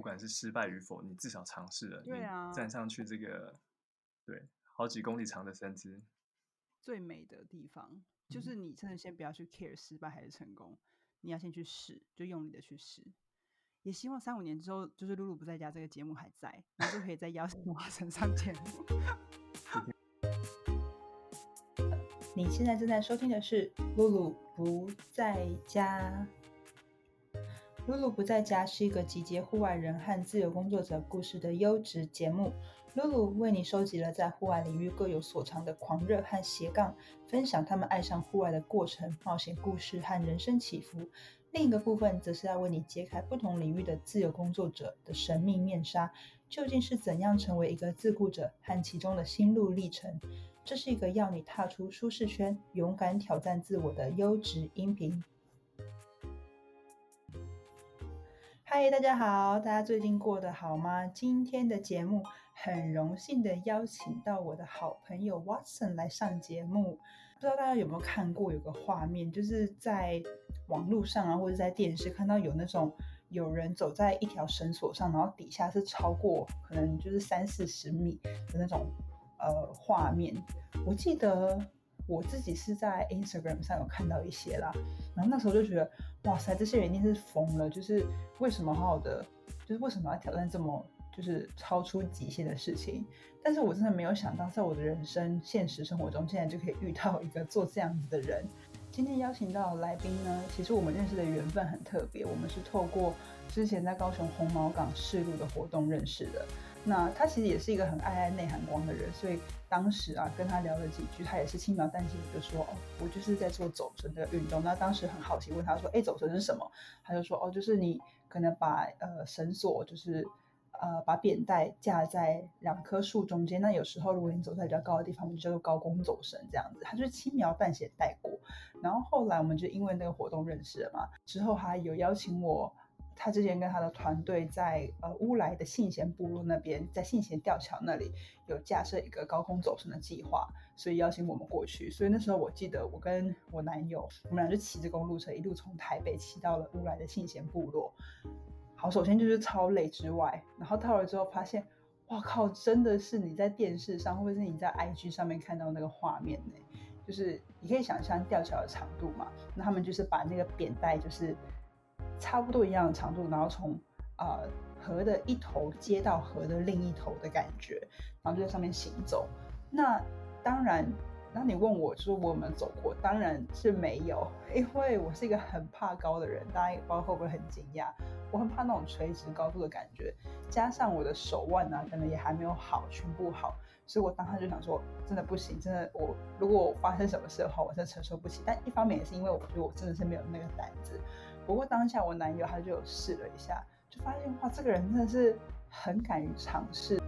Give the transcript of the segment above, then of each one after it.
不管是失败与否，你至少尝试了，对啊站上去这个对好几公里长的绳子，最美的地方就是你真的先不要去 care 失败还是成功，你要先去试，就用力的去试。也希望三五年之后，就是露露不在家这个节目还在，你就可以再邀请华晨 上节目。你现在正在收听的是《露露不在家》。露露不在家是一个集结户外人和自由工作者故事的优质节目。露露为你收集了在户外领域各有所长的狂热和斜杠，分享他们爱上户外的过程、冒险故事和人生起伏。另一个部分则是要为你揭开不同领域的自由工作者的神秘面纱，究竟是怎样成为一个自雇者和其中的心路历程。这是一个要你踏出舒适圈、勇敢挑战自我的优质音频。嗨，大家好，大家最近过得好吗？今天的节目很荣幸的邀请到我的好朋友 Watson 来上节目。不知道大家有没有看过有个画面，就是在网络上啊，或者在电视看到有那种有人走在一条绳索上，然后底下是超过可能就是三四十米的那种呃画面。我记得我自己是在 Instagram 上有看到一些啦，然后那时候就觉得，哇塞，这些人一定是疯了，就是为什么好好的，就是为什么要挑战这么就是超出极限的事情？但是我真的没有想到，在我的人生现实生活中，竟然就可以遇到一个做这样子的人。今天邀请到来宾呢，其实我们认识的缘分很特别，我们是透过之前在高雄红毛港试路的活动认识的。那他其实也是一个很爱爱内涵光的人，所以当时啊跟他聊了几句，他也是轻描淡写的就说：“哦，我就是在做走绳的运动。”那当时很好奇问他说：“哎，走绳是什么？”他就说：“哦，就是你可能把呃绳索就是呃把扁带架在两棵树中间，那有时候如果你走在比较高的地方，我们就叫做高空走绳这样子。”他就是轻描淡写带过。然后后来我们就因为那个活动认识了嘛，之后还有邀请我。他之前跟他的团队在呃乌来的信贤部落那边，在信贤吊桥那里有架设一个高空走绳的计划，所以邀请我们过去。所以那时候我记得我跟我男友，我们俩就骑着公路车一路从台北骑到了乌来的信贤部落。好，首先就是超累之外，然后到了之后发现，哇靠，真的是你在电视上或者是你在 IG 上面看到那个画面呢，就是你可以想象吊桥的长度嘛，那他们就是把那个扁带就是。差不多一样的长度，然后从呃河的一头接到河的另一头的感觉，然后就在上面行走。那当然，那你问我说我有没有走过，当然是没有，因为我是一个很怕高的人，大家也不知道会不会很惊讶。我很怕那种垂直高度的感觉，加上我的手腕呢，可能也还没有好，全部好，所以我当时就想说，真的不行，真的我如果我发生什么事的话，我真的承受不起。但一方面也是因为我觉得我真的是没有那个胆子。不过当下我男友他就试了一下，就发现哇，这个人真的是很敢于尝试。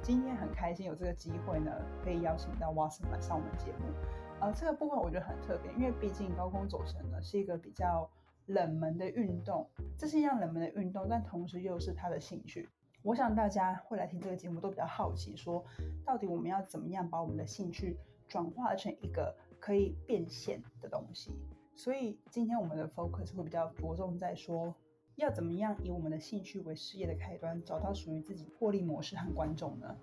今天很开心有这个机会呢，可以邀请到 Watson 来上我们节目。呃，这个部分我觉得很特别，因为毕竟高空走绳呢是一个比较冷门的运动，这是一样冷门的运动，但同时又是他的兴趣。我想大家会来听这个节目都比较好奇，说到底我们要怎么样把我们的兴趣转化成一个可以变现的东西。所以今天我们的 focus 会比较着重在说，要怎么样以我们的兴趣为事业的开端，找到属于自己获利模式和观众呢？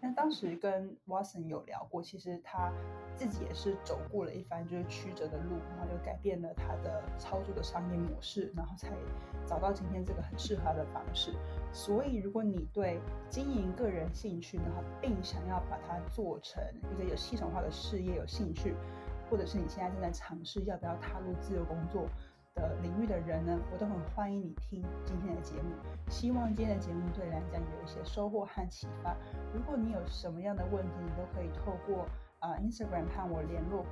那当时跟 Watson 有聊过，其实他自己也是走过了一番就是曲折的路，然后就改变了他的操作的商业模式，然后才找到今天这个很适合他的方式。所以如果你对经营个人兴趣，然后并想要把它做成一个有系统化的事业有兴趣，或者是你现在正在尝试要不要踏入自由工作的领域的人呢，我都很欢迎你听今天的节目。希望今天的节目对你来讲有一些收获和启发。如果你有什么样的问题，你都可以透过啊 Instagram 和我联络。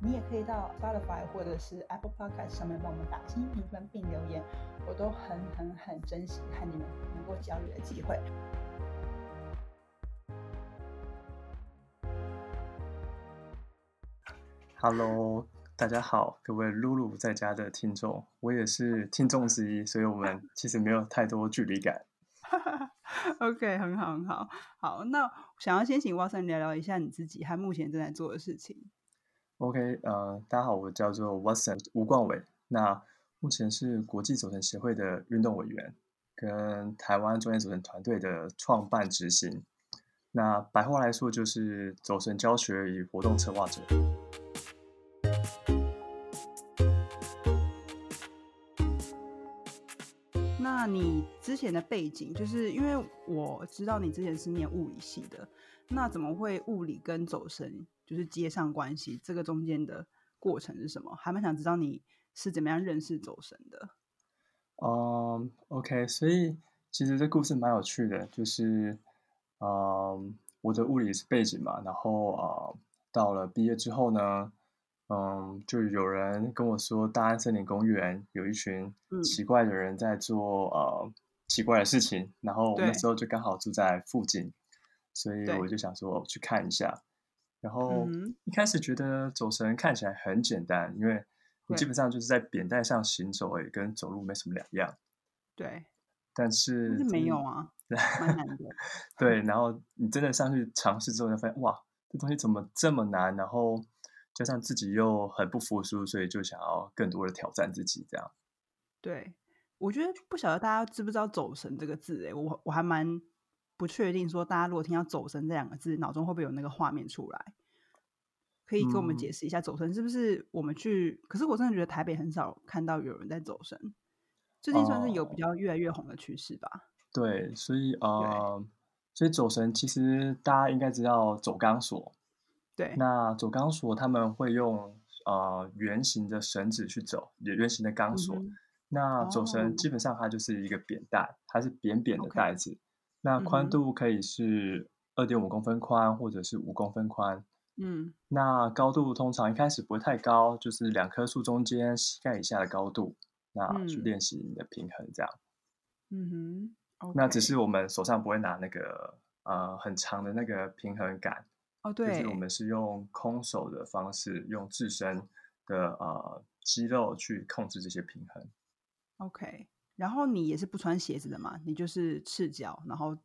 你也可以到 Spotify 或者是 Apple Podcast 上面帮我们打新评分并留言，我都很很很珍惜和你们能够交流的机会。Hello，大家好，各位露露在家的听众，我也是听众之一，所以我们其实没有太多距离感。OK，很好，很好。好，那想要先请 Watson 聊聊一下你自己和目前正在做的事情。OK，呃，大家好，我叫做 Watson 吴冠伟。那目前是国际走神协会的运动委员，跟台湾专业走神团队的创办执行。那白话来说，就是走神教学与活动策划者。那你之前的背景，就是因为我知道你之前是念物理系的，那怎么会物理跟走神就是接上关系？这个中间的过程是什么？还蛮想知道你是怎么样认识走神的。嗯，OK，所以其实这故事蛮有趣的，就是。嗯，我的物理是背景嘛，然后啊，到了毕业之后呢，嗯，就有人跟我说，大安森林公园有一群奇怪的人在做呃奇怪的事情，然后我那时候就刚好住在附近，所以我就想说去看一下。然后一开始觉得走神看起来很简单，因为你基本上就是在扁带上行走，也，跟走路没什么两样。对，但是没有啊。蛮难的，对，然后你真的上去尝试之后，就发现哇，这东西怎么这么难？然后加上自己又很不服输，所以就想要更多的挑战自己，这样。对，我觉得不晓得大家知不知道“走神”这个字？哎，我我还蛮不确定，说大家如果听到“走神”这两个字，脑中会不会有那个画面出来？可以给我们解释一下，走神是不是我们去？可是我真的觉得台北很少看到有人在走神，最近算是有比较越来越红的趋势吧。对，所以呃，所以走神其实大家应该知道走钢索。对，那走钢索他们会用呃圆形的绳子去走，圆形的钢索。那走绳基本上它就是一个扁带，它是扁扁的带子。那宽度可以是二点五公分宽，或者是五公分宽。嗯，那高度通常一开始不会太高，就是两棵树中间膝盖以下的高度。那去练习你的平衡，这样。嗯哼。那只是我们手上不会拿那个呃很长的那个平衡杆哦，对，就是我们是用空手的方式，用自身的呃肌肉去控制这些平衡。OK，然后你也是不穿鞋子的嘛？你就是赤脚，然后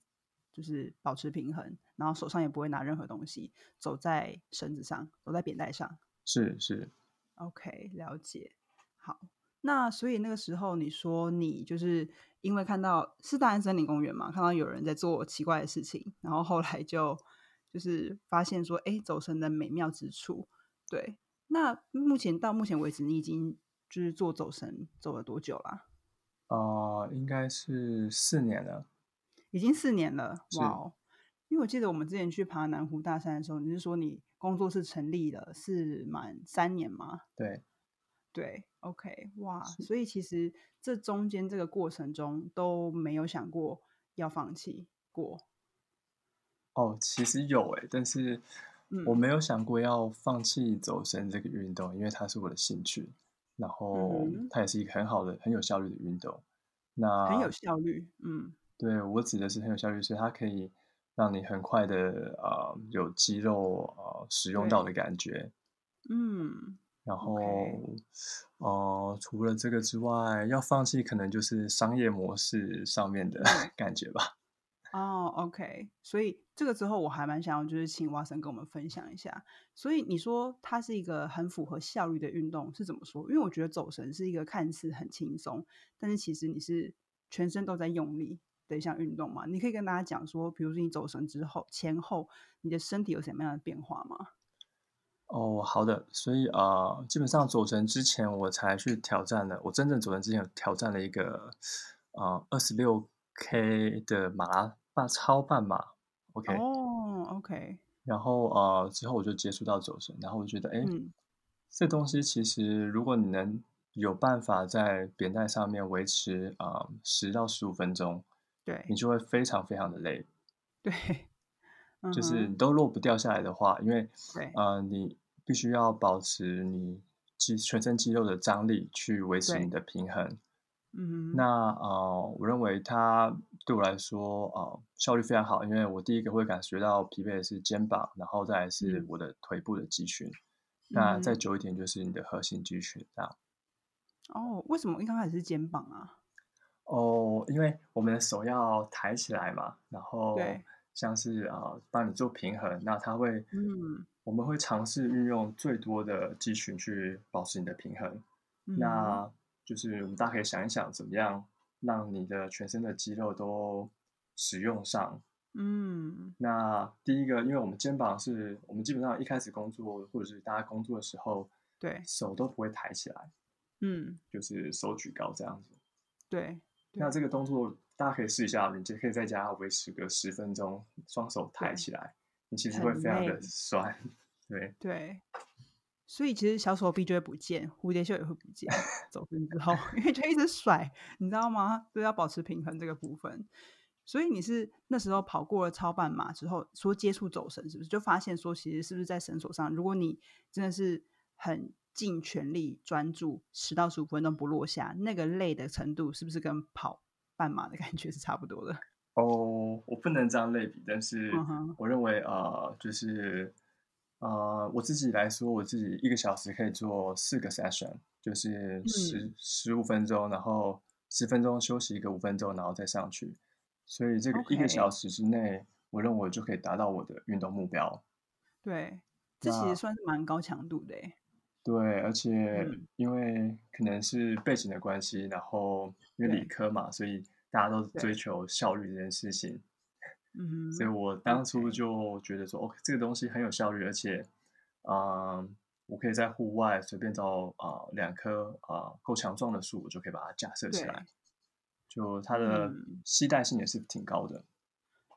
就是保持平衡，然后手上也不会拿任何东西，走在绳子上，走在扁带上。是是，OK，了解。好，那所以那个时候你说你就是。因为看到是大安森林公园嘛，看到有人在做奇怪的事情，然后后来就就是发现说，哎，走神的美妙之处。对，那目前到目前为止，你已经就是做走神走了多久了？哦，应该是四年了。已经四年了，哇！因为我记得我们之前去爬南湖大山的时候，你是说你工作室成立了是满三年吗？对。对，OK，哇，所以其实这中间这个过程中都没有想过要放弃过。哦，其实有诶，但是我没有想过要放弃走神这个运动，因为它是我的兴趣，然后它也是一个很好的、很有效率的运动。那很有效率，嗯，对我指的是很有效率，所以它可以让你很快的啊有肌肉啊使用到的感觉，嗯。然后，呃，除了这个之外，要放弃可能就是商业模式上面的感觉吧。哦，OK，所以这个之后我还蛮想要就是请蛙神跟我们分享一下。所以你说它是一个很符合效率的运动是怎么说？因为我觉得走神是一个看似很轻松，但是其实你是全身都在用力的一项运动嘛。你可以跟大家讲说，比如说你走神之后前后，你的身体有什么样的变化吗？哦，好的，所以啊，基本上走神之前我才去挑战的，我真正走神之前挑战了一个啊二十六 K 的马拉半超半马，OK，哦，OK，然后呃之后我就接触到走神，然后我觉得哎，这东西其实如果你能有办法在扁带上面维持啊十到十五分钟，对，你就会非常非常的累，对。就是你都落不掉下来的话，因为呃，你必须要保持你肌全身肌肉的张力去维持你的平衡。嗯，那呃，我认为它对我来说呃效率非常好，因为我第一个会感觉到疲惫的是肩膀，然后再是我的腿部的肌群。那再久一点就是你的核心肌群这样。哦，为什么一刚开始是肩膀啊？哦，因为我们的手要抬起来嘛，然后。像是啊，帮你做平衡，那它会，嗯，我们会尝试运用最多的肌群去保持你的平衡。那就是我们大家可以想一想，怎么样让你的全身的肌肉都使用上。嗯那第一个，因为我们肩膀是我们基本上一开始工作或者是大家工作的时候，对，手都不会抬起来，嗯就是手举高这样子。对，那这个动作大家可以试一下，你就可以在家维持个十分钟，双手抬起来，你其实会非常的酸。对，对，所以其实小手臂就会不见，蝴蝶袖也会不见，走神之后，因为就一直甩，你知道吗？都要保持平衡这个部分。所以你是那时候跑过了超半马之后，说接触走神，是不是就发现说，其实是不是在绳索上，如果你真的是很尽全力专注，十到十五分钟不落下，那个累的程度是不是跟跑半马的感觉是差不多的？哦，我不能这样类比，但是我认为呃，就是呃，我自己来说，我自己一个小时可以做四个 session，就是十十五分钟，然后十分钟休息一个五分钟，然后再上去。所以这个一个小时之内，我认为就可以达到我的运动目标。对，这其实算是蛮高强度的。对，而且嗯因为可能是背景的关系，然后因为理科嘛，所以大家都追求效率这件事情。嗯，所以我当初就觉得说，OK，这个东西很有效率，而且，嗯，我可以在户外随便找啊、两棵啊、够强壮的树，我就可以把它架设起来，就它的嗯。携带性也是挺高的。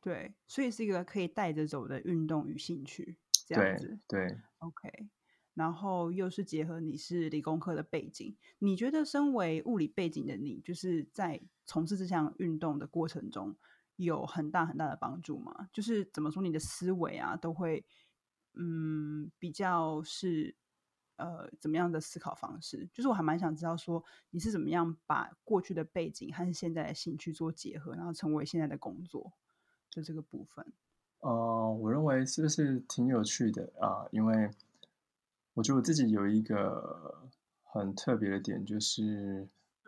对，所以是一个可以带着走的运动与兴趣，这样对子。对，OK，然后又是结合你是理工科的背景，你觉得身为物理背景的你，就是在从事这项运动的过程中，有很大很大的帮助吗？就是怎么说，你的思维啊，都会嗯比较是呃怎么样的思考方式？就是我还蛮想知道说你是怎么样把过去的背景和现在的兴趣做结合，然后成为现在的工作的这个部分。呃，我认为是不是挺有趣的啊、因为我觉得我自己有一个很特别的点，就是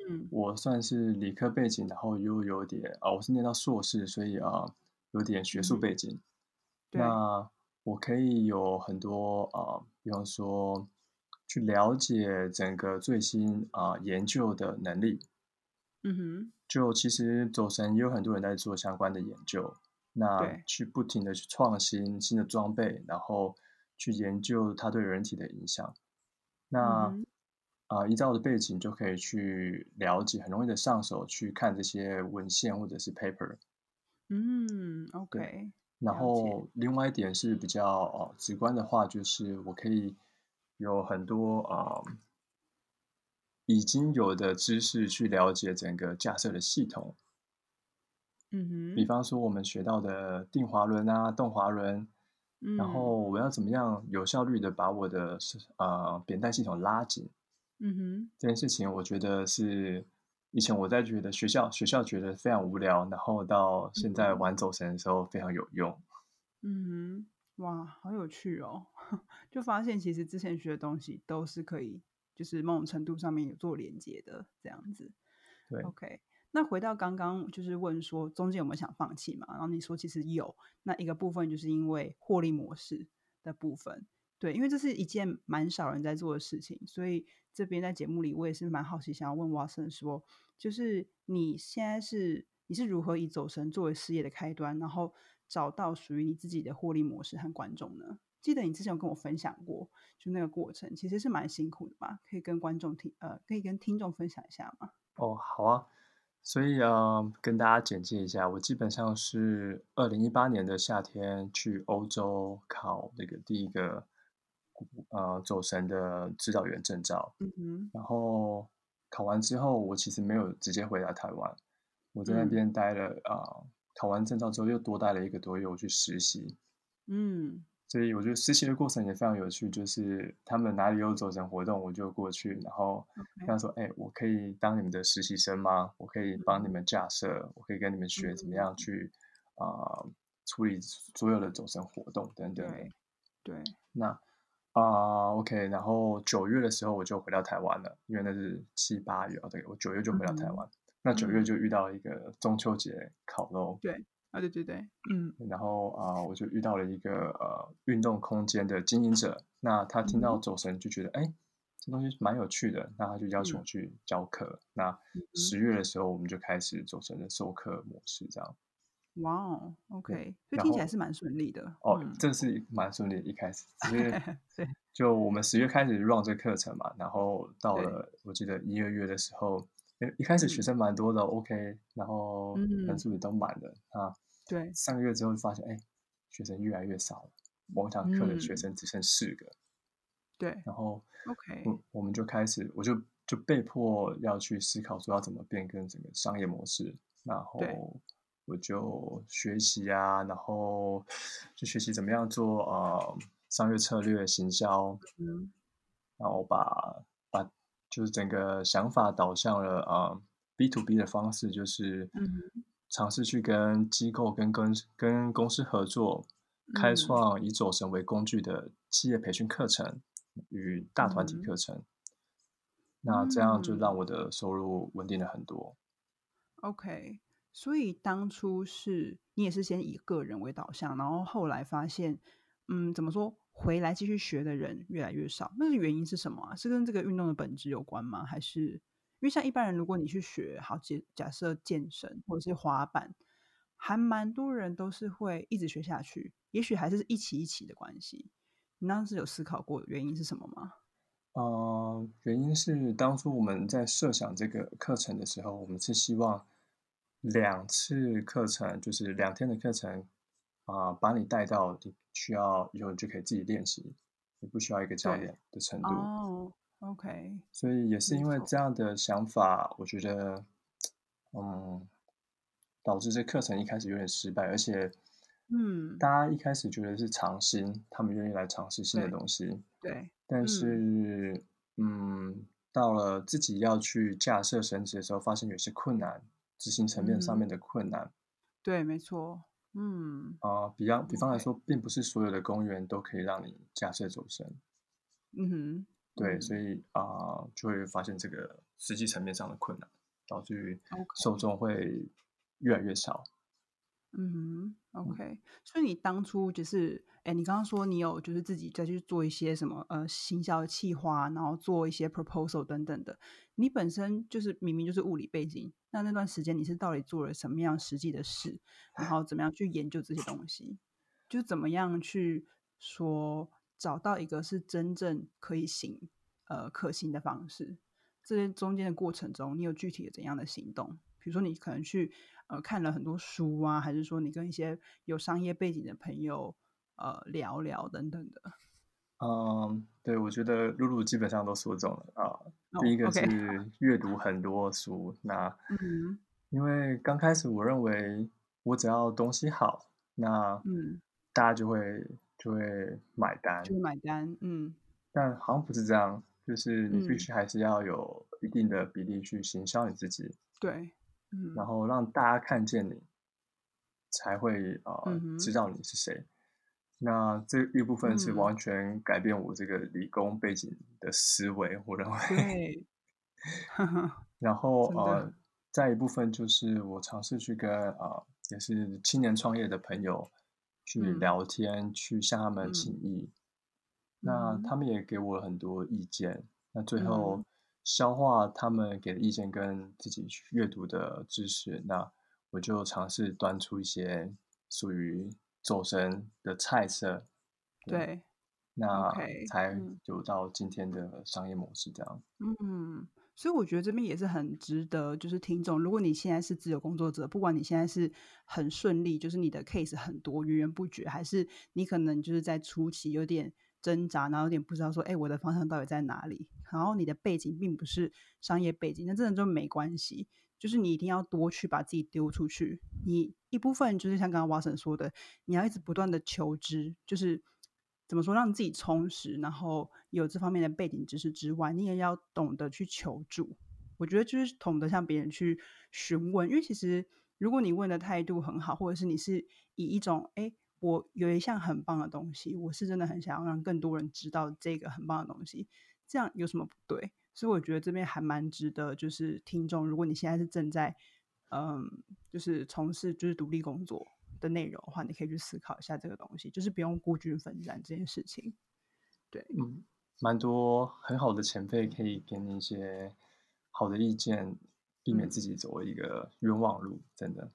嗯我算是理科背景，然后又有点啊、我是念到硕士，所以啊、有点学术背景。对那我可以有很多啊、比方说去了解整个最新啊、研究的能力。嗯哼，就其实走神也有很多人在做相关的研究，那去不停的去创新新的装备，然后去研究它对人体的影响。那嗯啊、依照我的背景就可以去了解，很容易的上手去看这些文献或者是 paper。嗯，OK，然后另外一点是比较呃直观的话，就是我可以有很多呃已经有的知识去了解整个架设的系统。嗯哼，比方说我们学到的定滑轮啊、动滑轮，然嗯后我要怎么样有效率的把我的是呃扁带系统拉紧，嗯哼，这件事情，我觉得是以前我在觉得学校学校觉得非常无聊，然后到现在嗯玩走神的时候非常有用。嗯哼，哇，好有趣哦！就发现其实之前学的东西都是可以，就是某种程度上面有做连接的这样子。对，OK，那回到刚刚就是问说中间有没有想放弃嘛？然后你说其实有，那一个部分就是因为获利模式的部分。对，因为这是一件蛮少人在做的事情，所以这边在节目里我也是蛮好奇，想要问 Watson 说，就是你现在是你是如何以走神作为事业的开端，然后找到属于你自己的获利模式和观众呢？记得你之前有跟我分享过，就那个过程其实是蛮辛苦的吧？可以跟观众听呃，可以跟听众分享一下吗？哦，好啊。所以呃，跟大家简介一下，我基本上是二零一八年的夏天去欧洲考那个第一个呃走神的指导员证照。嗯哼，然后考完之后，我其实没有直接回来台湾，我在那嗯边待了啊、考完证照之后又多待了一个多月，我去实习。嗯所以我觉得实习的过程也非常有趣，就是他们哪里有走神活动，我就过去，然后跟他说：“哎、我可以当你们的实习生吗？我可以帮你们架设，我可以跟你们学怎么样嗯去啊、处理所有的走神活动等等。对对，那啊、o k 然后九月的时候我就回到台湾了，因为那是七八月哦，对，我九月就回到台嗯湾。那九月嗯就遇到一个中秋节烤肉，对啊，对对对，嗯然后啊、我就遇到了一个呃运动空间的经营者，那他听到嗯走神就觉得，哎，这东西蛮有趣的，那他就邀请我嗯去教课。那十月的时候，我们就开始走神的授课模式，这样。哇哦，，OK，所以听起来是蛮顺利的。哦，嗯，这是蛮顺利的，一开始只是 对就我们十月开始 run 这个课程嘛，然后到了。我记得一二月的时候，诶一开始学嗯。生蛮多的，OK，然后人嗯。数也都满的啊。对，上个月之后就发现，哎，学生越来越少了，某一堂课的学嗯。生只剩四个，对然后，OK，我我们就开始，我就就被迫要去思考说要怎么变更整个商业模式，然后我就学习啊，然后就学习怎么样做呃商业策略、行销，嗯然后把把就是整个想法导向了呃 B to B 的方式，就是尝试去跟机构跟跟跟公司合作，开嗯创以走神为工具的企业培训课程与大团体嗯课程。那这样就让嗯我的收入稳定了很多。，OK。所以当初是你也是先以个人为导向，然后后来发现，嗯，怎么说，回来继续学的人越来越少，那个原因是什么？是跟这个运动的本质有关吗？还是因为像一般人，如果你去学，好假假设健身或者是滑板，还蛮多人都是会一直学下去，也许还是一起一起的关系。你当时有思考过原因是什么吗？呃，原因是当初我们在设想这个课程的时候，我们是希望两次课程，就是两天的课程，啊、把你带到你需要以后你就可以自己练习，你不需要一个教练的程度。哦，OK，所以也是因为这样的想法，我觉得，嗯，导致这课程一开始有点失败，而且，嗯。大家一开始觉得是尝试，他们愿意来尝试新的东西，对，但嗯。是，嗯，到了自己要去架设绳子的时候，发现有些困难，执行层面上面嗯。的困难。对，没错，嗯。啊、比方比方来说，并不是所有的公园都可以让你架设走神，嗯哼，对，嗯。所以啊、就会发现这个实际层面上的困难，导致于受众会越来越少。嗯哼，OK，所以你当初就是，哎，你刚刚说你有就是自己再去做一些什么呃行销的企划，然后做一些 proposal 等等的。你本身就是明明就是物理背景，那那段时间你是到底做了什么样实际的事，然后怎么样去研究这些东西，就怎么样去说找到一个是真正可以行呃可行的方式。这些中间的过程中，你有具体的怎样的行动？比如说，你可能去呃看了很多书啊，还是说你跟一些有商业背景的朋友呃聊聊等等的。嗯，对，我觉得露露基本上都说中了啊。哦第一个是。阅读很多书，那嗯。因为刚开始我认为我只要东西好，那嗯，大家就会就会买单，就买单，嗯。但好像不是这样，就是你必嗯。须还是要有一定的比例去行销你自己，对，嗯然后让大家看见你，才会呃嗯知道你是谁。那这一部分是嗯完全改变我这个理工背景的思维，我认为。对，然后呃，再一部分就是我尝试去跟呃也是青年创业的朋友去嗯聊天，去向他们嗯请益。那嗯他们也给我很多意见。那最嗯后消化他们给的意见跟自己阅读的知识，那我就尝试端出一些属于走神的菜色。对，那才嗯有到今天的商业模式这样。嗯，所以我觉得这边也是很值得，就是听众，如果你现在是自由工作者，不管你现在是很顺利，就是你的 case 很多，源源不绝，还是你可能就是在初期有点挣扎，然后有点不知道说，哎，我的方向到底在哪里？然后你的背景并不是商业背景，那真的就没关系。就是你一定要多去把自己丢出去。你一部分就是像刚刚瓦森说的，你要一直不断的求知，就是怎么说让自己充实，然后有这方面的背景知识之外，你也要懂得去求助。我觉得就是懂得向别人去询问，因为其实如果你问的态度很好，或者是你是以一种哎，我有一项很棒的东西，我是真的很想要让更多人知道这个很棒的东西，这样有什么不对？所以我觉得这边还蛮值得，就是听众，如果你现在是正在嗯，就是从事就是独立工作的内容的话，你可以去思考一下这个东西，就是不用孤军奋战这件事情。对，嗯，蛮多很好的前辈可以给你一些好的意见，避免自嗯。己走一个冤枉路，真的。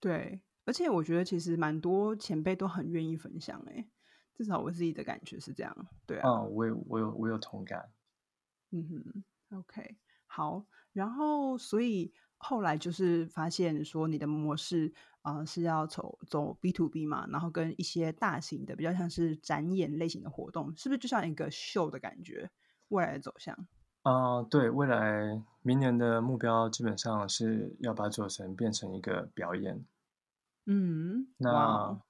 对，而且我觉得其实蛮多前辈都很愿意分享诶，至少我自己的感觉是这样，对啊。嗯，我有我有我有同感。嗯哼，OK，好。然后所以后来就是发现说你的模式，呃，是要走走 B to B 嘛，然后跟一些大型的比较像是展演类型的活动，是不是就像一个秀的感觉，未来的走向？啊，对，未来明年的目标基本上是要把走神变成一个表演。嗯，那哦，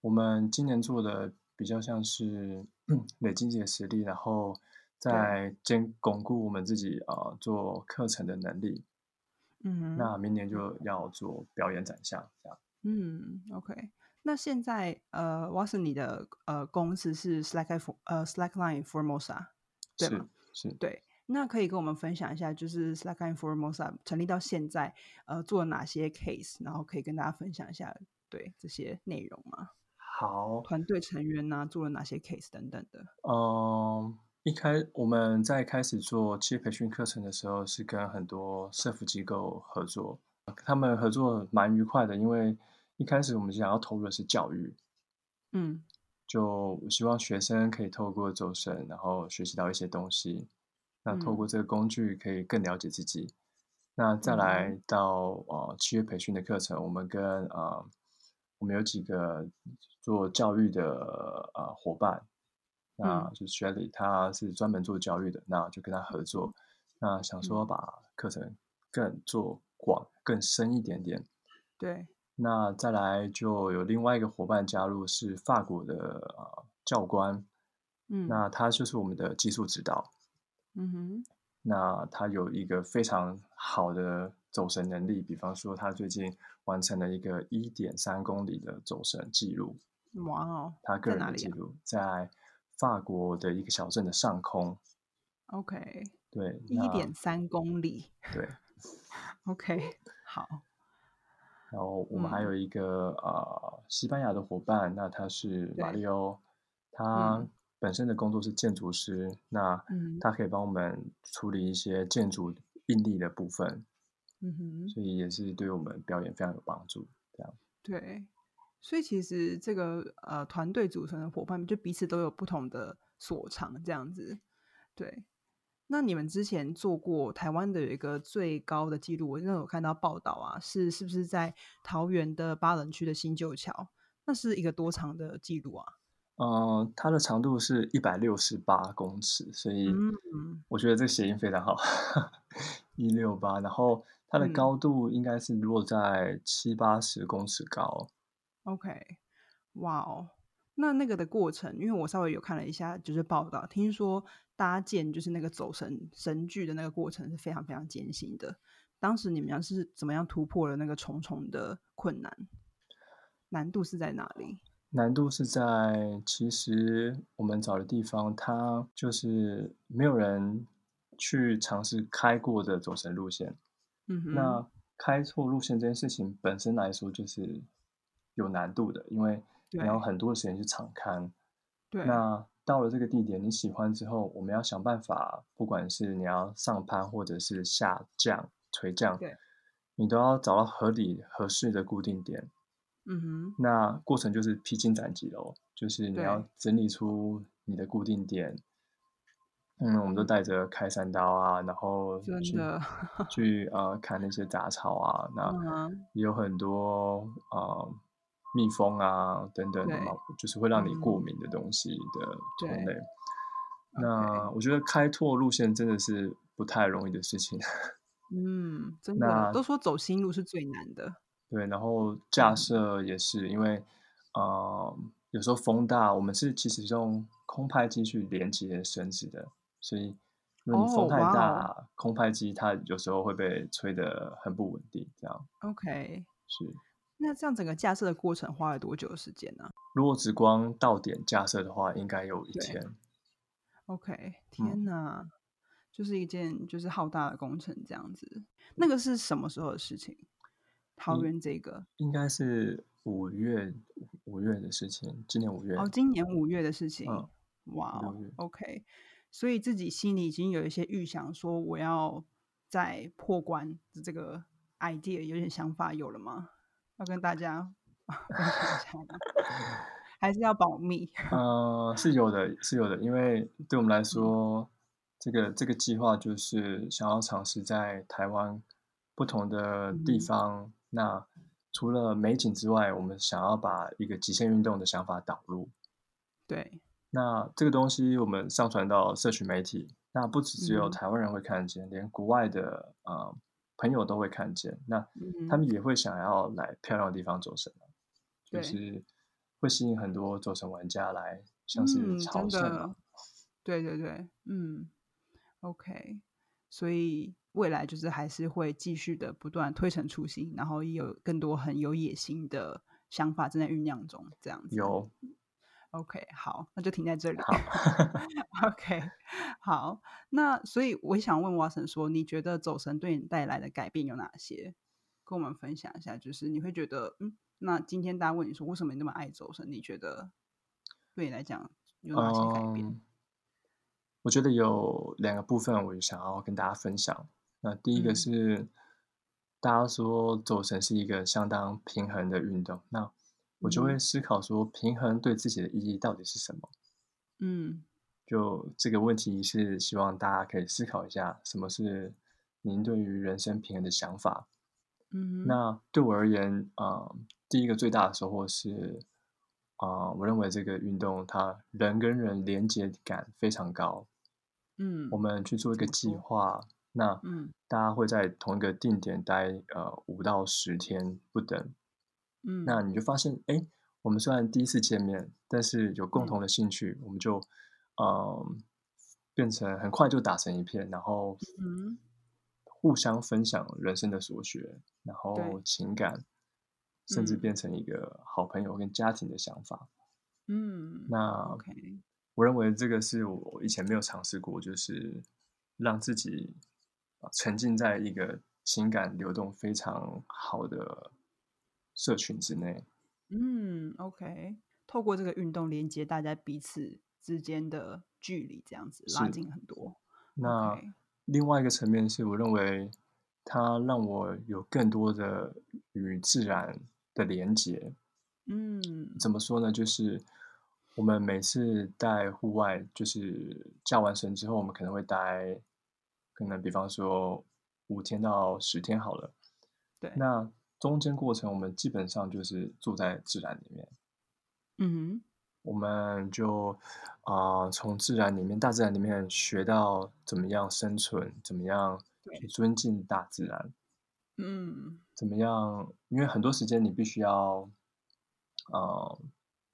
我们今年做的比较像是 累积自己的实力，然后，再兼巩固我们自己啊、呃做课程的能力。嗯那明年，就要做表演展项，这样嗯，OK。那现在呃，Watson 你的呃公司是 Slackline For 呃 Slackline Formosa，对吗？是是。对，那可以跟我们分享一下，就是 Slack and Formosa 成立到现在，呃，做了哪些 case，然后可以跟大家分享一下，对这些内容吗？好，团队成员呐、做了哪些 case 等等的。嗯，一开我们在开始做企业培训课程的时候，是跟很多社服机构合作，他们合作蛮愉快的，因为一开始我们想要投入的是教育，嗯就希望学生可以透过走神，然后学习到一些东西。那透过嗯这个工具，可以更了解自己。那再来到呃企业培训的课程，我们跟呃我们有几个做教育的呃伙伴，那嗯就是 Shelly，他是专门做教育的，那就跟他合作。那想说嗯，把课程更做广、更深一点点。对，那再来就有另外一个伙伴加入，是法国的呃教官，嗯那他就是我们的技术指导。嗯哼，那他有一个非常好的走神能力，比方说他最近完成了一个一点三公里的走神记录，哇哦，他个人的记录在法国的一个小镇的上空。？OK，对，一那点三公里。对，OK，好，然后我们还嗯，有一个呃西班牙的伙伴，那他是马对，里欧，他嗯本身的工作是建筑师，那嗯他可以帮我们处理一些建筑应力的部分，嗯哼。所以也是对我们表演非常有帮助。这样，对，所以其实这个呃团队组成的伙伴，就彼此都有不同的所长，这样子。对，那你们之前做过台湾的有一个最高的记录，我真的有看到报道啊，是是不是在桃园的巴仑区的新旧桥？那是一个多长的记录啊？呃，它的长度是一百六十八公尺，所以嗯我觉得这个谐音非常好，一六八，然后它的嗯高度应该是落在七八十公尺高。，OK，哇哦，那那个的过程，因为我稍微有看了一下，就是报道，听说搭建就是那个走神神距的那个过程是非常非常艰辛的。当时你们俩是怎么样突破了那个重重的困难？难度是在哪里？难度是在，其实我们找的地方，它就是没有人去尝试开过的走神路线。嗯哼，那开错路线这件事情本身来说就是有难度的，因为你要很多的时间去场勘。对，那到了这个地点，你喜欢之后，我们要想办法，不管是你要上攀或者是下降、垂降对，你都要找到合理合适的固定点。嗯哼，那过程就是披荆斩棘喽，就是你要，整理出你的固定点。嗯，我们都带着开山刀啊，然后 去，去呃砍那些杂草啊，那也有很多呃蜜蜂啊等等的，嘛，就是会让你过嗯，敏的东西的种类。那我觉得开拓路线真的是不太容易的事情。嗯，真的，那都说走新路是最难的。对，然后架嗯，设也是因为，呃，有时候风大，我们是其实用空拍机去连接绳子的，所以如果你风哦，太大，空拍机它有时候会被吹得很不稳定，这样，OK，是。那这样整个架设的过程花了多久的时间呢、如果只光到点架设的话，应该有一天。OK，嗯，天哪，就是一件就是浩大的工程这样子。那个是什么时候的事情？桃应园这个应该是五月五月的事情，今年五月哦，今年五月的事情。嗯，哇，，OK。所以自己心里已经有一些预想，说我要在破关的这个 idea 有点想法有了吗？要跟大家 分享一下吗？还是要保密？呃，是有的，是有的，因为对我们来说，这个这个计划就是想要尝试在台湾不同的地嗯方。那除了美景之外，我们想要把一个极限运动的想法导入。对，那这个东西我们上传到社群媒体，那不只只有嗯。台湾人会看见，连国外的呃朋友都会看见。那嗯他们也会想要来漂亮的地方走神啊，就是会吸引很多走神玩家来，像是朝圣啊的，对对对，嗯，OK，所以未来就是还是会继续的不断推陈出新，然后也有更多很有野心的想法正在酝酿中，这样子。有 OK，好，那就停在这里。好 OK，好，那所以我想问瓦森说，你觉得走神对你带来的改变有哪些？跟我们分享一下，就是你会觉得，嗯，那今天大家问你说，为什么你那么爱走神？你觉得对你来讲有哪些改变？嗯，我觉得有两个部分我想要跟大家分享。那第一个嗯是大家说走神是一个相当平衡的运动，那我就会嗯思考说，平衡对自己的意义到底是什么？嗯就这个问题是希望大家可以思考一下，什么是您对于人生平衡的想法？嗯那对我而言，呃，第一个最大的收获是，啊、我认为这个运动它人跟人连接感非常高。嗯，我们去做一个计划，那嗯。大家会在同一个定点待呃五到十天不等。嗯，那你就发现，哎，我们虽然第一次见面，但是有共嗯。同的兴趣，我们就嗯变成很快就打成一片，然后嗯互相分享人生的所学，然后情感，甚至嗯。变成一个好朋友跟家庭的想法。嗯那，OK，我认为这个是我以前没有尝试过，就是让自己啊沉浸在一个情感流动非常好的社群之内。嗯，OK，透过这个运动连接大家彼此之间的距离，这样子拉近很多。那另外一个层面是我认为它让我有更多的与自然的连接。嗯怎么说呢？就是我们每次在户外，就是叫完绳之后，我们可能会待，可能比方说五天到十天好了。对，那中间过程，我们基本上就是住在自然里面，嗯我们就啊、呃从自然里面、大自然里面学到怎么样生存，怎么样去尊敬大自然，嗯。怎么样？因为很多时间你必须要，呃，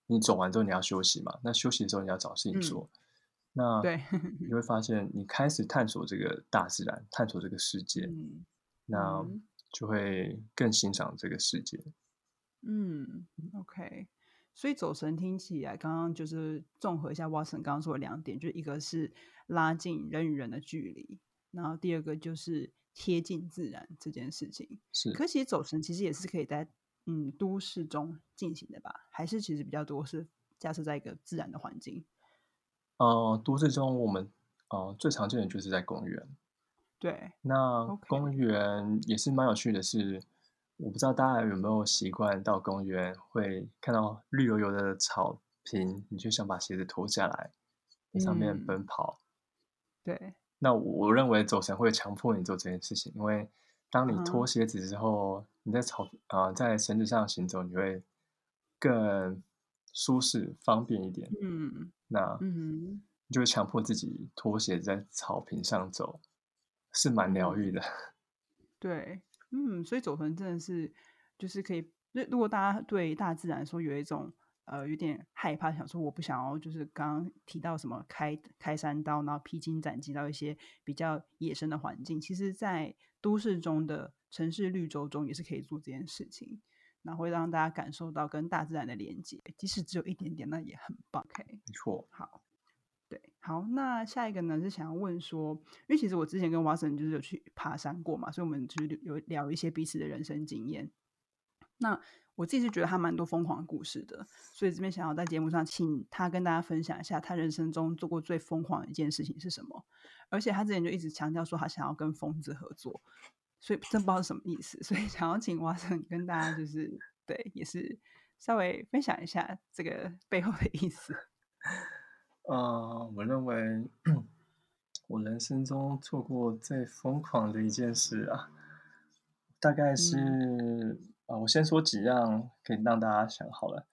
你走完之后你要休息嘛，那休息的时候你要找事情嗯做，那对你 会发现你开始探索这个大自然，探索这个世界，嗯那嗯就会更欣赏这个世界。嗯，OK。所以走神听起来，刚刚就是综合一下 Watson 刚刚说的两点，就一个是拉近人与人的距离，然后第二个就是贴近自然这件事情。是，可其实走神其实也是可以在嗯都市中进行的吧？还是其实比较多是架设在一个自然的环境？呃，都市中我们呃最常见的就是在公园。对，那 OK 公园也是蛮有趣的是，我不知道大家有没有习惯到公园会看到绿油油的草坪，你就想把鞋子脱下来，在上面嗯奔跑。对，那我我认为走神会强迫你做这件事情，因为当你嗯脱鞋子之后，你在草啊、呃在绳子上行走，你会更舒适方便一点。嗯那嗯你就会强迫自己脱鞋在草坪上走，是蛮疗愈的。对，嗯，所以走神真的是就是可以，如如果大家对大自然说有一种呃有点害怕，想说我不想要，就是刚刚提到什么开开山刀，然后披荆斩棘到一些比较野生的环境，其实，在都市中的城市绿洲中也是可以做这件事情，然后会让大家感受到跟大自然的连接，即使只有一点点，那也很棒。OK，没错，好，对，好，那下一个呢是想要问说，因为其实我之前跟 Watson 就是有去爬山过嘛，所以我们就是有聊一些彼此的人生经验。那我自己是觉得他蛮多疯狂的故事的，所以这边想要在节目上请他跟大家分享一下他人生中做过最疯狂的一件事情是什么。而且他之前就一直强调说他想要跟疯子合作，所以真不知道是什么意思。所以想要请华生跟大家就是对，也是稍微分享一下这个背后的意思。呃，我认为我人生中做过最疯狂的一件事啊，大概是啊，我先说几样可以让大家想好了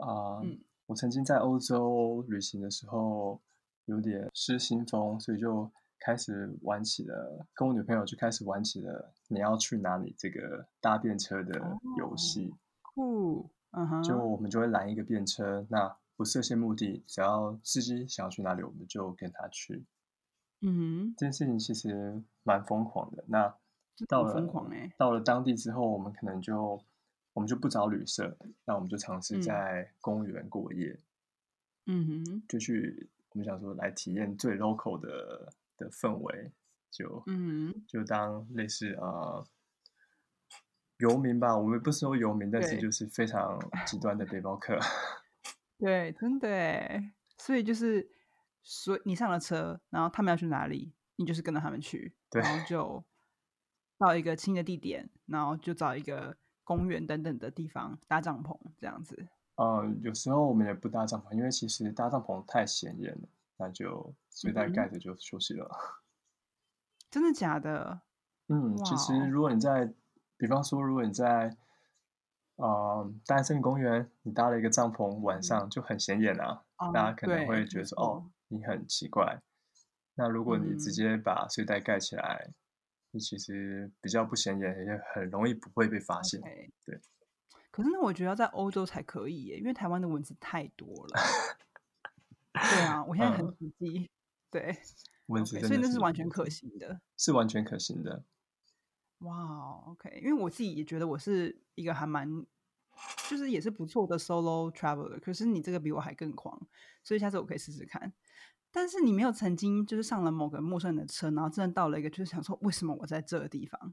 啊。我曾经在欧洲旅行的时候有点失心疯，所以就开始玩起了，跟我女朋友就开始玩起了你要去哪里这个搭便车的游戏。酷，嗯哼，就我们就会拦一个便车，那。不设限目的，只要司机想要去哪里，我们就跟他去。嗯，这件事情其实蛮疯狂的。那到了疯狂哎，到了当地之后，我们可能就我们就不找旅社，那我们就尝试在公园过夜。嗯哼，就去我们想说来体验最 local 的的氛围，就嗯，就当类似呃游民吧。我们不说游民，但是就是非常极端的背包客。对，真的，所以就是，所以你上了车，然后他们要去哪里，你就是跟着他们去，然后就到一个新的地点，然后就找一个公园等等的地方搭帐篷，这样子。嗯，有时候我们也不搭帐篷，因为其实搭帐篷太显眼了，那就睡袋盖着就休息了。真的假的？嗯，其实如果你在，比方说，如果你在。啊，大森林公园，你搭了一个帐篷，晚上就很显眼啊。大家可能会觉得说，哦，你很奇怪。那如果你直接把睡袋盖起来，你其实比较不显眼，也很容易不会被发现。对。可是那我觉得要在欧洲才可以耶，因为台湾的蚊子太多了。对啊，我现在很仔细。对。蚊子，所以那是完全可行的。是完全可行的。哇，OK，因为我自己也觉得我是一个还蛮，就是也是不错的 solo traveler，可是你这个比我还更狂，所以下次我可以试试看。但是你没有曾经就是上了某个陌生人的车，然后真的到了一个就是想说为什么我在这个地方，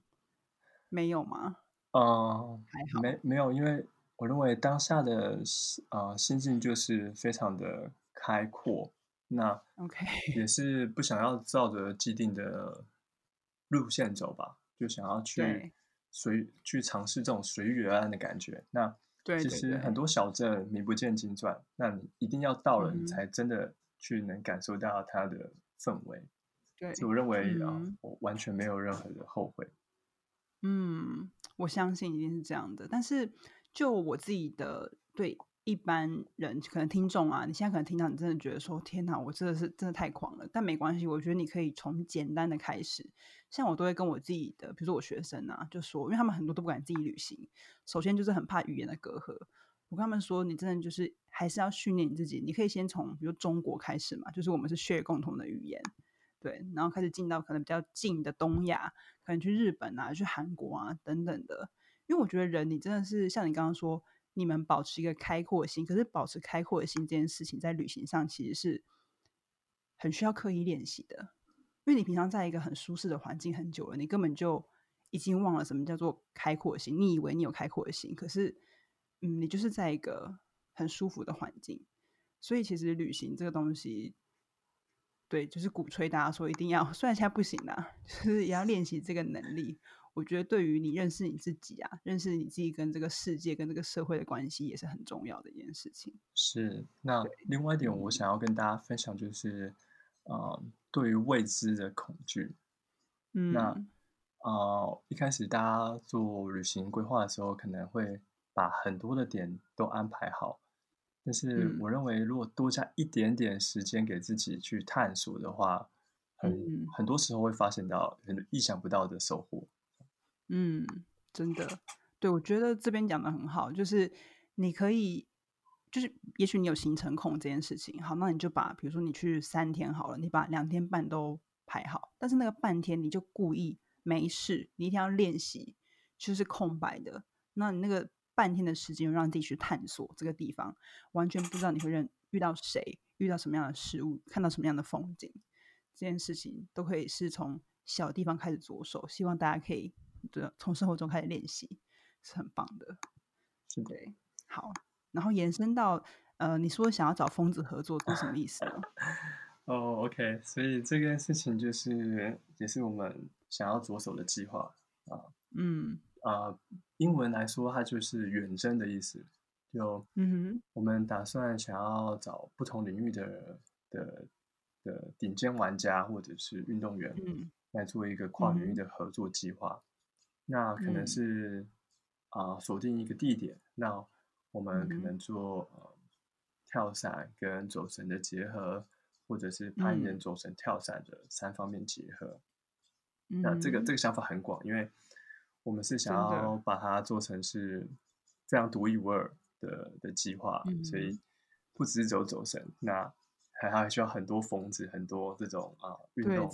没有吗？嗯，还好，没没有，因为我认为当下的呃心境就是非常的开阔，那 OK 也是不想要照着既定的路线走吧。就想要 去随去尝试这种随遇而安的感觉。那其实很多小镇名不见经传，那你一定要到了，你才真的去能感受到它的氛围。对，所以我认为啊，我完全没有任何的后悔。嗯，我相信一定是这样的。但是就我自己的对。一般人可能听众啊，你现在可能听到，你真的觉得说天哪，我真的是真的太狂了。但没关系，我觉得你可以从简单的开始。像我都会跟我自己的，比如说我学生啊，就说，因为他们很多都不敢自己旅行，首先就是很怕语言的隔阂。我跟他们说，你真的就是还是要训练你自己。你可以先从比如中国开始嘛，就是我们是 share 共同的语言，对，然后开始进到可能比较近的东亚，可能去日本啊，去韩国啊等等的。因为我觉得人，你真的是像你刚刚说。你们保持一个开阔心，可是保持开阔的心这件事情，在旅行上其实是很需要刻意练习的。因为你平常在一个很舒适的环境很久了，你根本就已经忘了什么叫做开阔心。你以为你有开阔心，可是，嗯，你就是在一个很舒服的环境。所以，其实旅行这个东西，对，就是鼓吹大家说一定要，虽然现在不行啦，就是也要练习这个能力。我觉得对于你认识你自己啊，认识你自己跟这个世界、跟这个社会的关系，也是很重要的一件事情。是。那另外一点，我想要跟大家分享就是，呃，对于未知的恐惧。嗯。那呃，一开始大家做旅行规划的时候，可能会把很多的点都安排好，但是我认为，如果多加一点点时间给自己去探索的话，很很多时候会发现到很意想不到的收获。嗯，真的，对我觉得这边讲的很好，就是你可以，就是也许你有行程控这件事情，好，那你就把，比如说你去三天好了，你把两天半都排好，但是那个半天你就故意没事，你一定要练习，就是空白的，那你那个半天的时间让自己去探索这个地方，完全不知道你会认遇到谁，遇到什么样的事物，看到什么样的风景，这件事情都可以是从小地方开始着手，希望大家可以。对，从生活中开始练习是很棒的。是的。对，好，然后延伸到呃，你说想要找疯子合作，这是什么意思呢？哦，OK，所以这件事情就是也是我们想要着手的计划啊。嗯啊，英文来说，它就是远征的意思。就嗯哼我们打算想要找不同领域的的的顶尖玩家或者是运动员，嗯来做一个跨领域嗯的合作计划。那可能嗯。是啊、锁定一个地点，那我们可能做呃跳伞跟走绳的结合，或者是攀岩、嗯。走绳、跳伞的三方面结合。嗯那这个这个想法很广，因为我们是想要把它做成是非常独一无二的的计划，所以嗯不只是走走绳，那还还需要很多疯子，很多这种啊、运动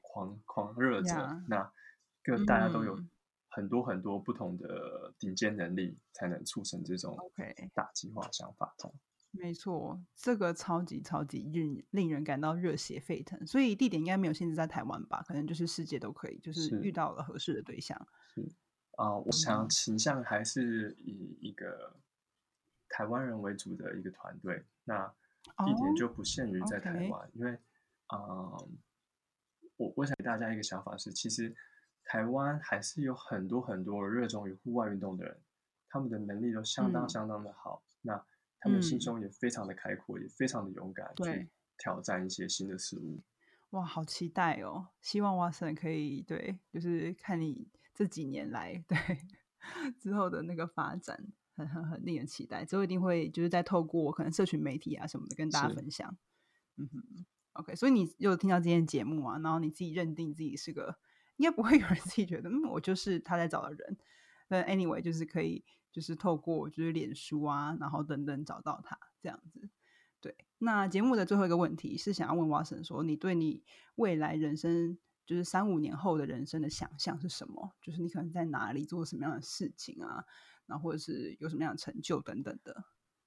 狂狂热者呀，那各大家都有嗯很多很多不同的顶尖能力，才能促成这种 OK 大计划想法这样。没错，这个超级超级令令人感到热血沸腾，所以地点应该没有限制在台湾吧？可能就是世界都可以，就是是遇到了合适的对象。是啊、我想嗯倾向还是以一个台湾人为主的一个团队，那地点哦就不限于在台湾，因为，嗯，我我想给大家一个想法是，其实台湾还是有很多很多热衷于户外运动的人，他们的能力都相当嗯相当的好，那他们心嗯胸也非常的开阔，也非常的勇敢对去挑战一些新的事物。哇，好期待哦！希望 Watson 可以对，就是看你这几年来对 之后的那个发展，很很很令人期待。之后一定会就是在透过可能社群媒体啊什么的跟大家分享。嗯哼，OK，所以你有听到今天的节目啊，然后你自己认定自己是个，应该不会有人自己觉得，嗯，我就是他在找的人。但 anyway，就是可以就是透过就是脸书啊，然后等等找到他这样子。对，那节目的最后一个问题是想要问 Watson 说，你对你未来人生，就是三五年后的人生的想象是什么？就是你可能在哪里做什么样的事情啊，然后或者是有什么样的成就等等的，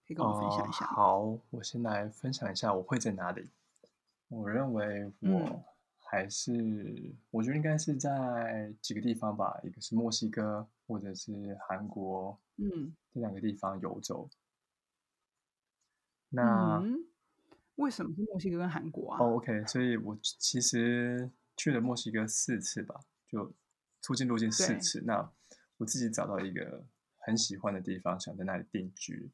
可以跟我分享一下好，我先来分享一下我会在哪里。我认为嗯我还是，我觉得应该是在几个地方吧，一个是墨西哥，或者是韩国嗯这两个地方游走。那、嗯，为什么是墨西哥跟韩国啊？哦，OK，所以我其实去了墨西哥四次吧，就出境入境四次。那我自己找到一个很喜欢的地方，想在那里定居。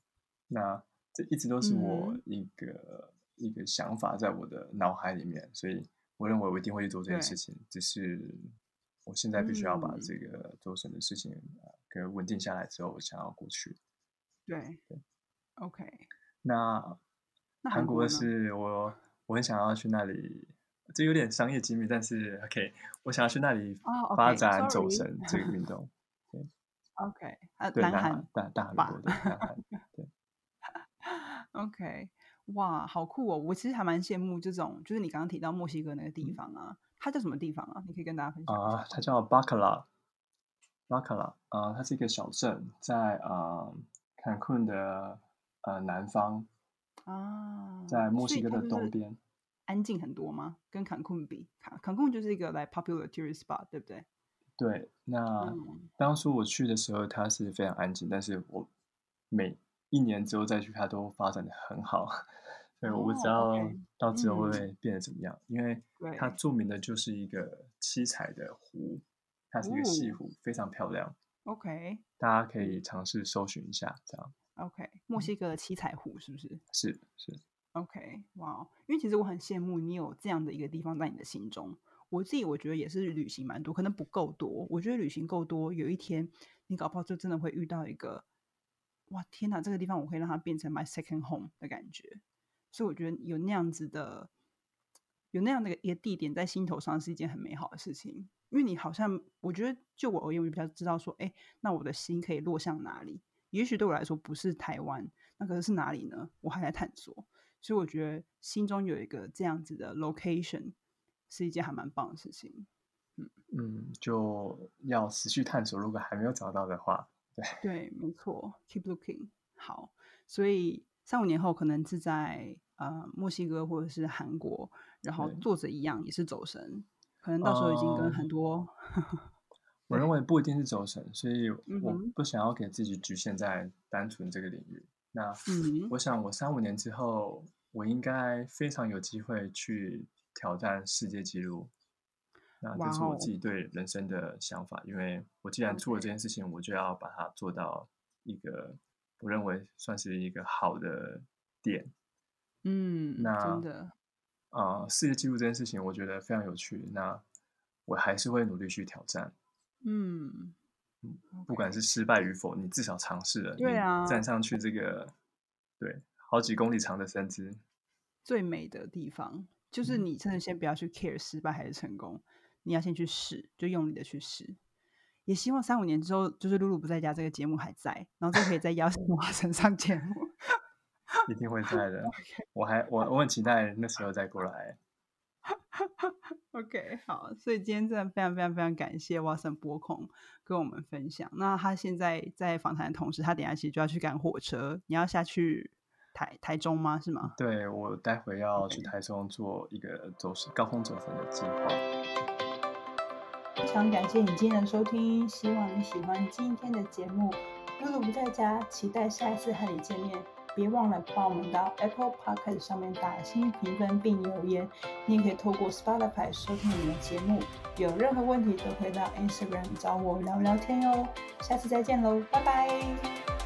那这一直都是我嗯一个、一个想法在我的脑海里面，所以我认为我一定会去做这件事情。只是我现在必须要把嗯。这个做成的事情呃给稳定下来之后，我想要过去。对对，OK，那那韩国是我我很想要去那里，这有点商业机密，但是 OK，我想要去那里哦发，OK，展走绳这个运动。OK，啊，对，南南韩大大韩吧国对南韩，对，OK，哇，好酷哦！我其实还蛮羡慕这种，就是你刚刚提到墨西哥那个地方啊，它叫什么地方啊？你可以跟大家分享啊、下。它叫巴卡拉，巴卡拉，啊，它是一个小镇，在啊坎昆的呃南方，啊，在墨西哥的东边。安静很多吗？跟坎昆比，坎坎昆就是一个来 popular tourist spot，对不对？对，那嗯当初我去的时候，它是非常安静，但是我每一年之后再去，它都发展的很好，所以我不知哦道到之后会变得怎么样，因为它对著名的就是一个七彩的湖，它是一个西哦湖，非常漂亮，，OK 大家可以尝试搜寻一下，这样 OK，墨西哥的七彩湖是不是是是，？OK，哇哦，因为其实我很羡慕你有这样的一个地方在你的心中。我自己我觉得也是旅行蛮多，可能不够多。我觉得旅行够多，有一天你搞不好就真的会遇到一个，哇天哪，这个地方我可以让它变成 my second home 的感觉。所以我觉得有那样子的，有那样的一个地点在心头上是一件很美好的事情。因为你好像，我觉得就我而言，我就比较知道说，哎，那我的心可以落向哪里？也许对我来说不是台湾，那可是是哪里呢？我还在探索。所以我觉得心中有一个这样子的 location 是一件还蛮棒的事情。嗯，就要持续探索，如果还没有找到的话，对，对，没错，keep looking。好，所以三五年后可能是在呃墨西哥或者是韩国，然后对。做着一样也是走神，可能到时候已经跟很嗯多、我认为不一定是走神，所以我不想要给自己局限在单纯这个领域。那嗯。我想，我三五年之后，我应该非常有机会去挑战世界纪录。那这是我自己对人生的想法，因为我既然做了这件事情，我就要把它做到一个我认为算是一个好的点。嗯，那真的，啊、世界纪录这件事情，我觉得非常有趣。那我还是会努力去挑战。嗯，不管是失败与否，你至少尝试了，对啊站上去这个对好几公里长的身姿，最美的地方就是嗯你真的先不要去 care 失败还是成功，你要先去试，就用力的去试。也希望三五年之后，就是露露不在家这个节目还在，然后就可以再邀请华晨 上节目。一定会在的。我还我我很期待那时候再过来。OK，好，所以今天真的非常非常非常感谢 Watson 播控跟我们分享。那他现在在访谈的同时，他等下其实就要去赶火车，你要下去台台中吗？是吗？对我待会要去台中做一个走神高空走神的计划。非常感谢你今天的收听，希望你喜欢今天的节目。露露不在家，期待下一次和你见面。别忘了帮我们到 Apple Podcast 上面打新评分并留言。你也可以透过 Spotify 收听我们的节目。有任何问题都可以到 Instagram 找我聊聊天哟。下次再见喽，拜拜。